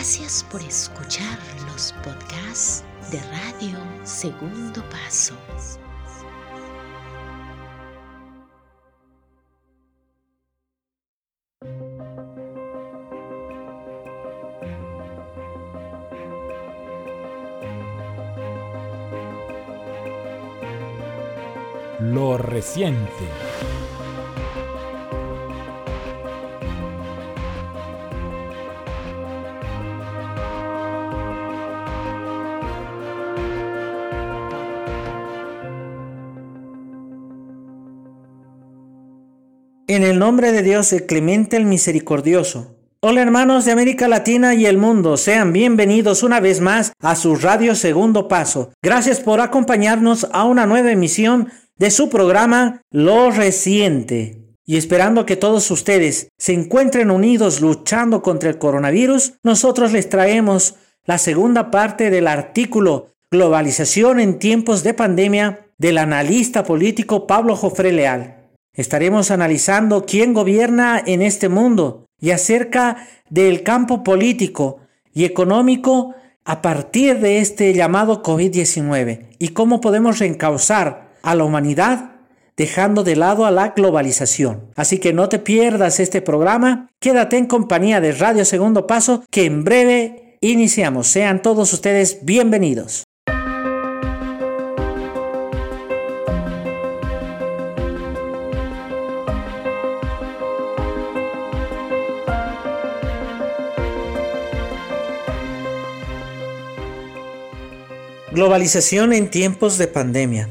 Gracias por escuchar los podcasts de Radio Segundo Paso. Lo reciente. En el nombre de Dios, el clemente, el misericordioso. Hola hermanos de América Latina y el mundo, sean bienvenidos una vez más a su radio Segundo Paso. Gracias por acompañarnos a una nueva emisión de su programa Lo Reciente. Y esperando que todos ustedes se encuentren unidos luchando contra el coronavirus, nosotros les traemos la segunda parte del artículo Globalización en tiempos de pandemia del analista político Pablo Jofre Leal. Estaremos analizando quién gobierna en este mundo y acerca del campo político y económico a partir de este llamado COVID-19 y cómo podemos reencauzar a la humanidad dejando de lado a la globalización. Así que no te pierdas este programa, quédate en compañía de Radio Segundo Paso que en breve iniciamos. Sean todos ustedes bienvenidos. Globalización en tiempos de pandemia.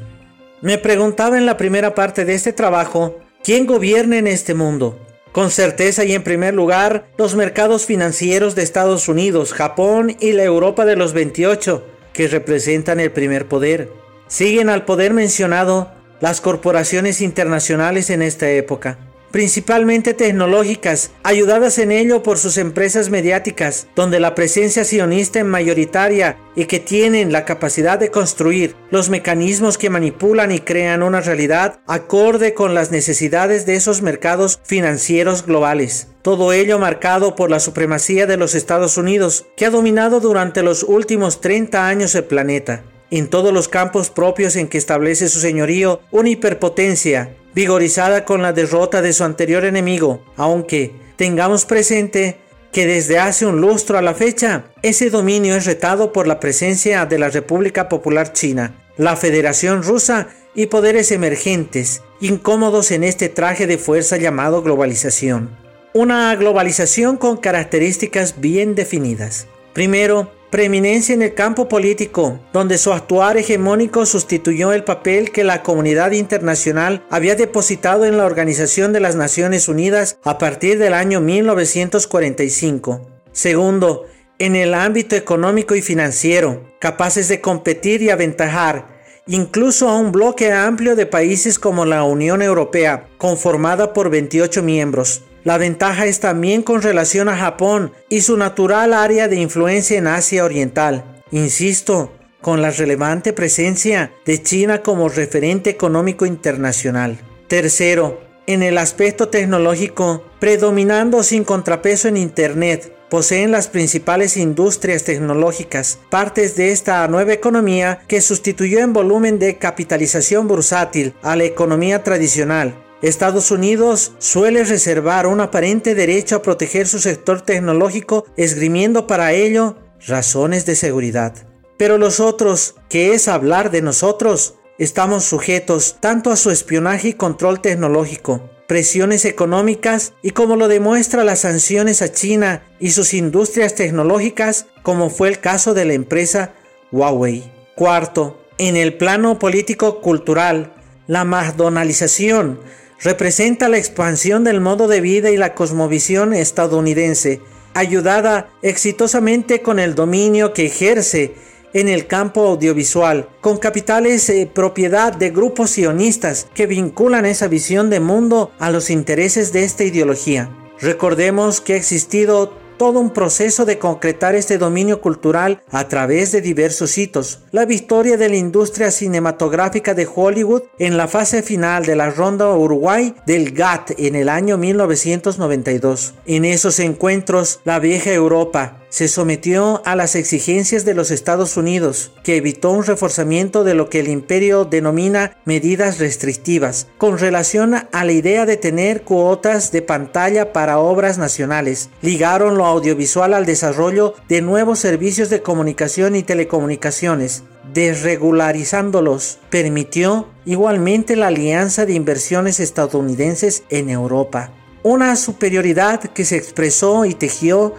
Me preguntaba en la primera parte de este trabajo, ¿quién gobierna en este mundo? Con certeza y en primer lugar, los mercados financieros de Estados Unidos, Japón y la Europa de los 28, que representan el primer poder. Siguen al poder mencionado las corporaciones internacionales en esta época principalmente tecnológicas, ayudadas en ello por sus empresas mediáticas, donde la presencia sionista es mayoritaria y que tienen la capacidad de construir los mecanismos que manipulan y crean una realidad acorde con las necesidades de esos mercados financieros globales. Todo ello marcado por la supremacía de los Estados Unidos, que ha dominado durante los últimos 30 años el planeta en todos los campos propios en que establece su señorío una hiperpotencia vigorizada con la derrota de su anterior enemigo, aunque tengamos presente que desde hace un lustro a la fecha, ese dominio es retado por la presencia de la República Popular China, la Federación Rusa y poderes emergentes, incómodos en este traje de fuerza llamado globalización. Una globalización con características bien definidas. Primero, preeminencia en el campo político, donde su actuar hegemónico sustituyó el papel que la comunidad internacional había depositado en la Organización de las Naciones Unidas a partir del año 1945. Segundo, en el ámbito económico y financiero, capaces de competir y aventajar incluso a un bloque amplio de países como la Unión Europea, conformada por 28 miembros. La ventaja es también con relación a Japón y su natural área de influencia en Asia Oriental. Insisto, con la relevante presencia de China como referente económico internacional. Tercero, en el aspecto tecnológico, predominando sin contrapeso en Internet, poseen las principales industrias tecnológicas, partes de esta nueva economía que sustituyó en volumen de capitalización bursátil a la economía tradicional Estados Unidos suele reservar un aparente derecho a proteger su sector tecnológico, esgrimiendo para ello razones de seguridad. Pero los otros, que es hablar de nosotros, estamos sujetos tanto a su espionaje y control tecnológico, presiones económicas y como lo demuestra las sanciones a China y sus industrias tecnológicas, como fue el caso de la empresa Huawei. Cuarto, en el plano político-cultural, la McDonaldización representa la expansión del modo de vida y la cosmovisión estadounidense, ayudada exitosamente con el dominio que ejerce en el campo audiovisual, con capitales eh, propiedad de grupos sionistas que vinculan esa visión de mundo a los intereses de esta ideología. Recordemos que ha existido todo un proceso de concretar este dominio cultural a través de diversos hitos. La victoria de la industria cinematográfica de Hollywood en la fase final de la ronda Uruguay del GATT en el año 1992. En esos encuentros, la vieja Europa, se sometió a las exigencias de los Estados Unidos, que evitó un reforzamiento de lo que el imperio denomina medidas restrictivas, con relación a la idea de tener cuotas de pantalla para obras nacionales. Ligaron lo audiovisual al desarrollo de nuevos servicios de comunicación y telecomunicaciones, desregularizándolos. Permitió igualmente la alianza de inversiones estadounidenses en Europa. Una superioridad que se expresó y tejió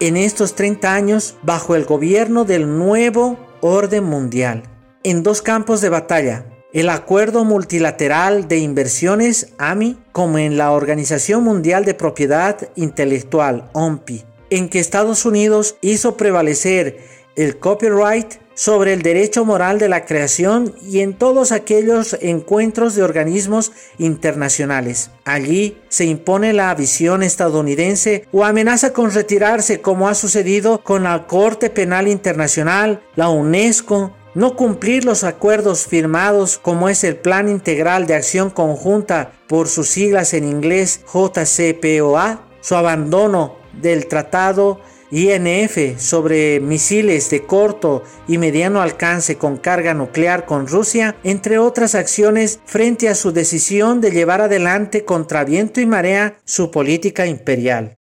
en estos 30 años bajo el gobierno del nuevo orden mundial. En dos campos de batalla, el Acuerdo Multilateral de Inversiones, AMI, como en la Organización Mundial de Propiedad Intelectual, OMPI, en que Estados Unidos hizo prevalecer el copyright sobre el derecho moral de la creación y en todos aquellos encuentros de organismos internacionales. Allí se impone la visión estadounidense o amenaza con retirarse como ha sucedido con la Corte Penal Internacional, la UNESCO, no cumplir los acuerdos firmados como es el Plan Integral de Acción Conjunta por sus siglas en inglés JCPOA, su abandono del Tratado INF sobre misiles de corto y mediano alcance con carga nuclear con Rusia, entre otras acciones frente a su decisión de llevar adelante contra viento y marea su política imperial.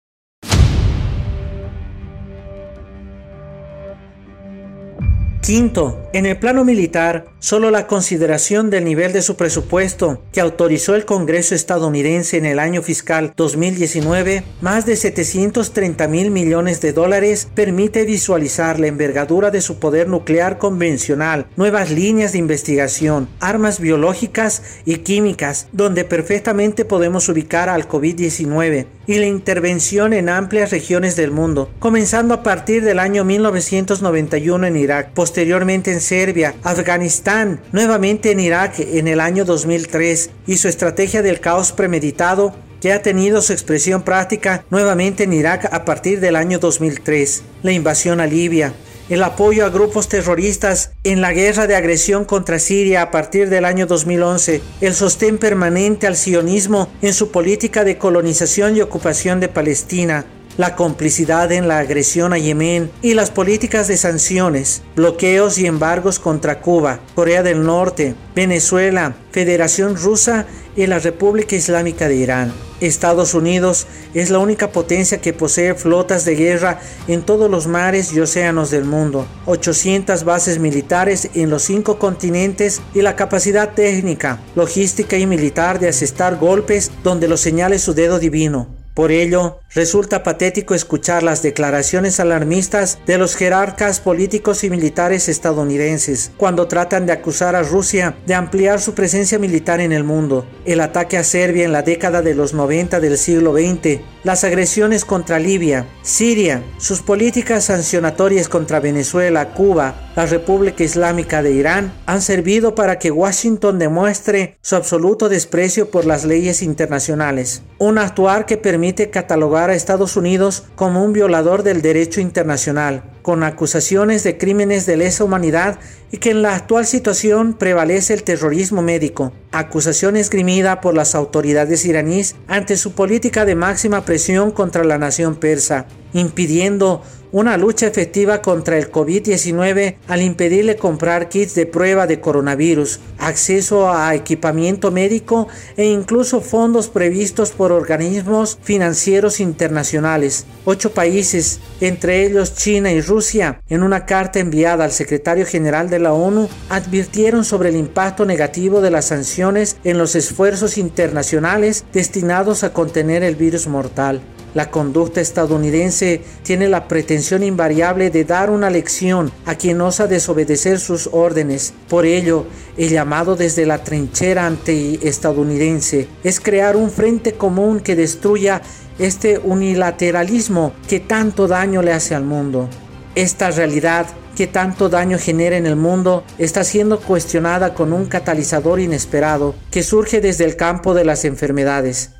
Quinto, en el plano militar, solo la consideración del nivel de su presupuesto que autorizó el Congreso estadounidense en el año fiscal 2019, más de 730 mil millones de dólares, permite visualizar la envergadura de su poder nuclear convencional, nuevas líneas de investigación, armas biológicas y químicas, donde perfectamente podemos ubicar al COVID-19 y la intervención en amplias regiones del mundo, comenzando a partir del año 1991 en Irak, posteriormente en Serbia, Afganistán, nuevamente en Irak en el año 2003 y su estrategia del caos premeditado que ha tenido su expresión práctica nuevamente en Irak a partir del año 2003, la invasión a Libia, el apoyo a grupos terroristas en la guerra de agresión contra Siria a partir del año 2011, el sostén permanente al sionismo en su política de colonización y ocupación de Palestina, la complicidad en la agresión a Yemen y las políticas de sanciones, bloqueos y embargos contra Cuba, Corea del Norte, Venezuela, Federación Rusa y la República Islámica de Irán. Estados Unidos es la única potencia que posee flotas de guerra en todos los mares y océanos del mundo, 800 bases militares en los cinco continentes y la capacidad técnica, logística y militar de asestar golpes donde lo señale su dedo divino. Por ello, resulta patético escuchar las declaraciones alarmistas de los jerarcas políticos y militares estadounidenses cuando tratan de acusar a Rusia de ampliar su presencia militar en el mundo. El ataque a Serbia en la década de los 90 del siglo XX, las agresiones contra Libia, Siria, sus políticas sancionatorias contra Venezuela, Cuba, la República Islámica de Irán han servido para que Washington demuestre su absoluto desprecio por las leyes internacionales, un actuar que permite catalogar a Estados Unidos como un violador del derecho internacional, con acusaciones de crímenes de lesa humanidad y que en la actual situación prevalece el terrorismo médico, acusación esgrimida por las autoridades iraníes ante su política de máxima presión contra la nación persa, impidiendo una lucha efectiva contra el COVID-19 al impedirle comprar kits de prueba de coronavirus, acceso a equipamiento médico e incluso fondos previstos por organismos financieros internacionales. Ocho países, entre ellos China y Rusia, en una carta enviada al secretario general de la ONU, advirtieron sobre el impacto negativo de las sanciones en los esfuerzos internacionales destinados a contener el virus mortal. La conducta estadounidense tiene la pretensión invariable de dar una lección a quien osa desobedecer sus órdenes. Por ello, el llamado desde la trinchera anti-estadounidense es crear un frente común que destruya este unilateralismo que tanto daño le hace al mundo. Esta realidad que tanto daño genera en el mundo está siendo cuestionada con un catalizador inesperado que surge desde el campo de las enfermedades.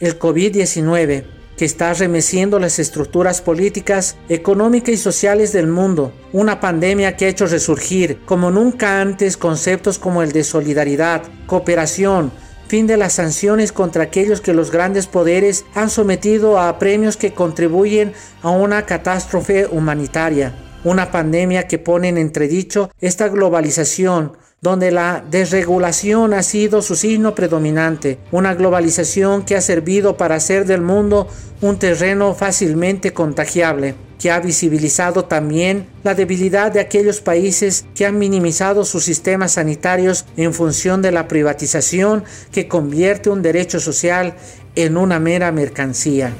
El COVID-19 que está remeciendo las estructuras políticas, económicas y sociales del mundo. Una pandemia que ha hecho resurgir como nunca antes conceptos como el de solidaridad, cooperación, fin de las sanciones contra aquellos que los grandes poderes han sometido a premios que contribuyen a una catástrofe humanitaria, una pandemia que pone en entredicho esta globalización, donde la desregulación ha sido su signo predominante, una globalización que ha servido para hacer del mundo un terreno fácilmente contagiable, que ha visibilizado también la debilidad de aquellos países que han minimizado sus sistemas sanitarios en función de la privatización que convierte un derecho social en una mera mercancía.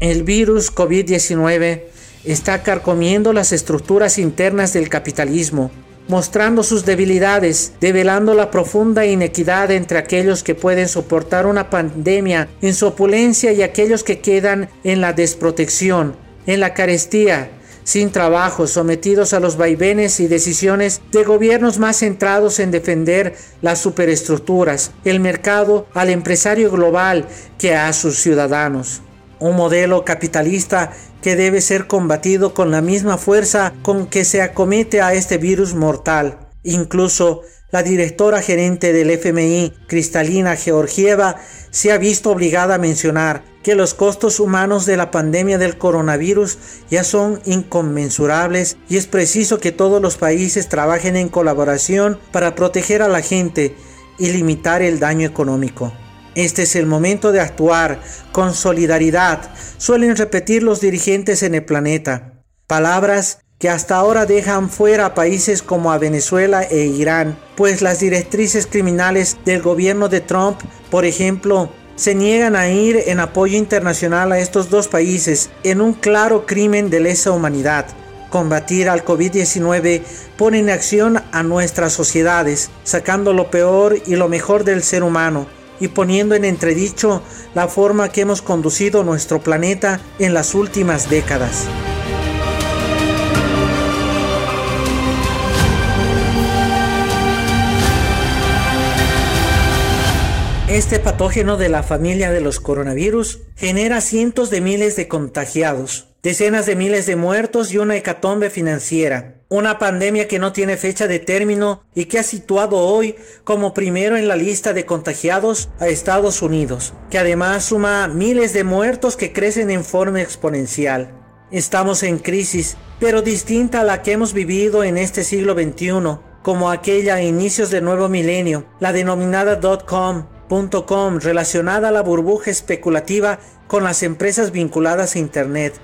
El virus COVID-19 está carcomiendo las estructuras internas del capitalismo, mostrando sus debilidades, develando la profunda inequidad entre aquellos que pueden soportar una pandemia en su opulencia y aquellos que quedan en la desprotección, en la carestía, sin trabajo, sometidos a los vaivenes y decisiones de gobiernos más centrados en defender las superestructuras, el mercado al empresario global que a sus ciudadanos. Un modelo capitalista que debe ser combatido con la misma fuerza con que se acomete a este virus mortal. Incluso la directora gerente del FMI, Cristalina Georgieva, se ha visto obligada a mencionar que los costos humanos de la pandemia del coronavirus ya son inconmensurables y es preciso que todos los países trabajen en colaboración para proteger a la gente y limitar el daño económico. Este es el momento de actuar con solidaridad, suelen repetir los dirigentes en el planeta. Palabras que hasta ahora dejan fuera a países como a Venezuela e Irán, pues las directrices criminales del gobierno de Trump, por ejemplo, se niegan a ir en apoyo internacional a estos dos países en un claro crimen de lesa humanidad. Combatir al COVID-19 pone en acción a nuestras sociedades, sacando lo peor y lo mejor del ser humano y poniendo en entredicho la forma que hemos conducido nuestro planeta en las últimas décadas. Este patógeno de la familia de los coronavirus genera cientos de miles de contagiados, decenas de miles de muertos y una hecatombe financiera. Una pandemia que no tiene fecha de término y que ha situado hoy como primero en la lista de contagiados a Estados Unidos, que además suma miles de muertos que crecen en forma exponencial. Estamos en crisis, pero distinta a la que hemos vivido en este siglo XXI, como aquella a inicios del nuevo milenio, la denominada .com, relacionada a la burbuja especulativa con las empresas vinculadas a Internet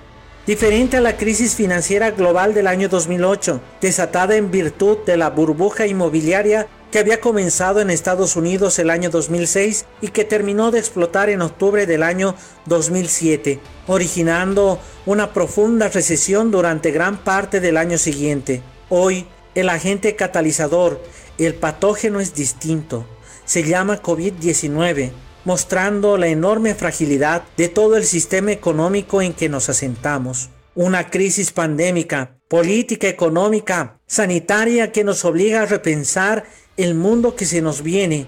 diferente a la crisis financiera global del año 2008, desatada en virtud de la burbuja inmobiliaria que había comenzado en Estados Unidos el año 2006 y que terminó de explotar en octubre del año 2007, originando una profunda recesión durante gran parte del año siguiente. Hoy, el agente catalizador, el patógeno es distinto. Se llama COVID-19 mostrando la enorme fragilidad de todo el sistema económico en que nos asentamos. Una crisis pandémica, política, económica, sanitaria que nos obliga a repensar el mundo que se nos viene,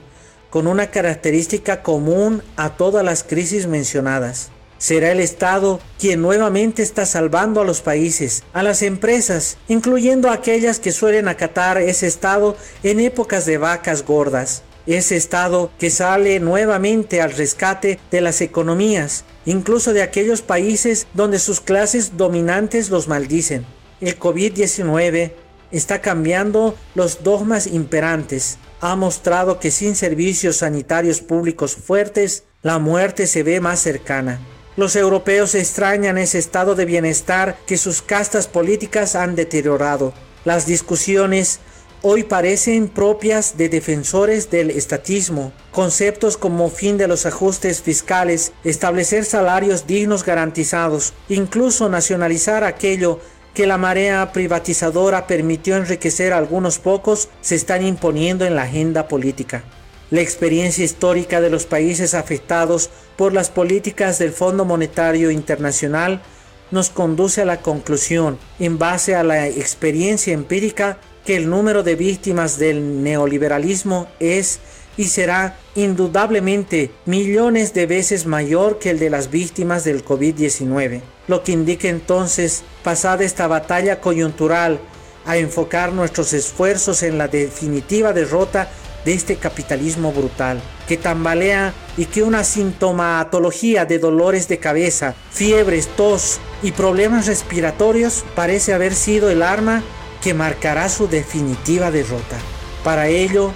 con una característica común a todas las crisis mencionadas. Será el Estado quien nuevamente está salvando a los países, a las empresas, incluyendo aquellas que suelen acatar ese Estado en épocas de vacas gordas ese Estado que sale nuevamente al rescate de las economías, incluso de aquellos países donde sus clases dominantes los maldicen. El COVID-19 está cambiando los dogmas imperantes. Ha mostrado que sin servicios sanitarios públicos fuertes, la muerte se ve más cercana. Los europeos extrañan ese estado de bienestar que sus castas políticas han deteriorado. Las discusiones hoy parecen propias de defensores del estatismo. Conceptos como fin de los ajustes fiscales, establecer salarios dignos garantizados, incluso nacionalizar aquello que la marea privatizadora permitió enriquecer a algunos pocos, se están imponiendo en la agenda política. La experiencia histórica de los países afectados por las políticas del Fondo Monetario Internacional nos conduce a la conclusión, en base a la experiencia empírica, que el número de víctimas del neoliberalismo es y será indudablemente millones de veces mayor que el de las víctimas del COVID-19, lo que indica entonces, pasada esta batalla coyuntural, a enfocar nuestros esfuerzos en la definitiva derrota de este capitalismo brutal, que tambalea y que una sintomatología de dolores de cabeza, fiebres, tos y problemas respiratorios parece haber sido el arma que marcará su definitiva derrota. Para ello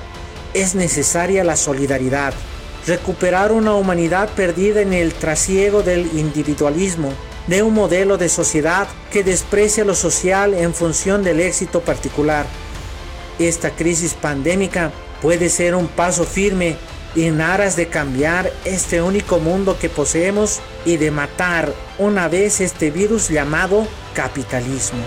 es necesaria la solidaridad, recuperar una humanidad perdida en el trasiego del individualismo, de un modelo de sociedad que desprecia lo social en función del éxito particular. Esta crisis pandémica puede ser un paso firme en aras de cambiar este único mundo que poseemos y de matar una vez este virus llamado capitalismo.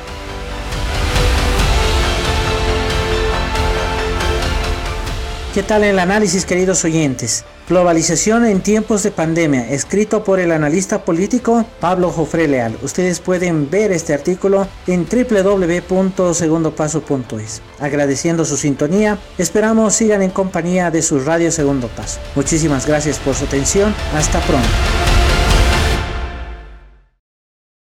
¿Qué tal el análisis, queridos oyentes? Globalización en tiempos de pandemia, escrito por el analista político Pablo Jofre Leal. Ustedes pueden ver este artículo en www.segundopaso.es. Agradeciendo su sintonía, esperamos sigan en compañía de su radio Segundo Paso. Muchísimas gracias por su atención. Hasta pronto.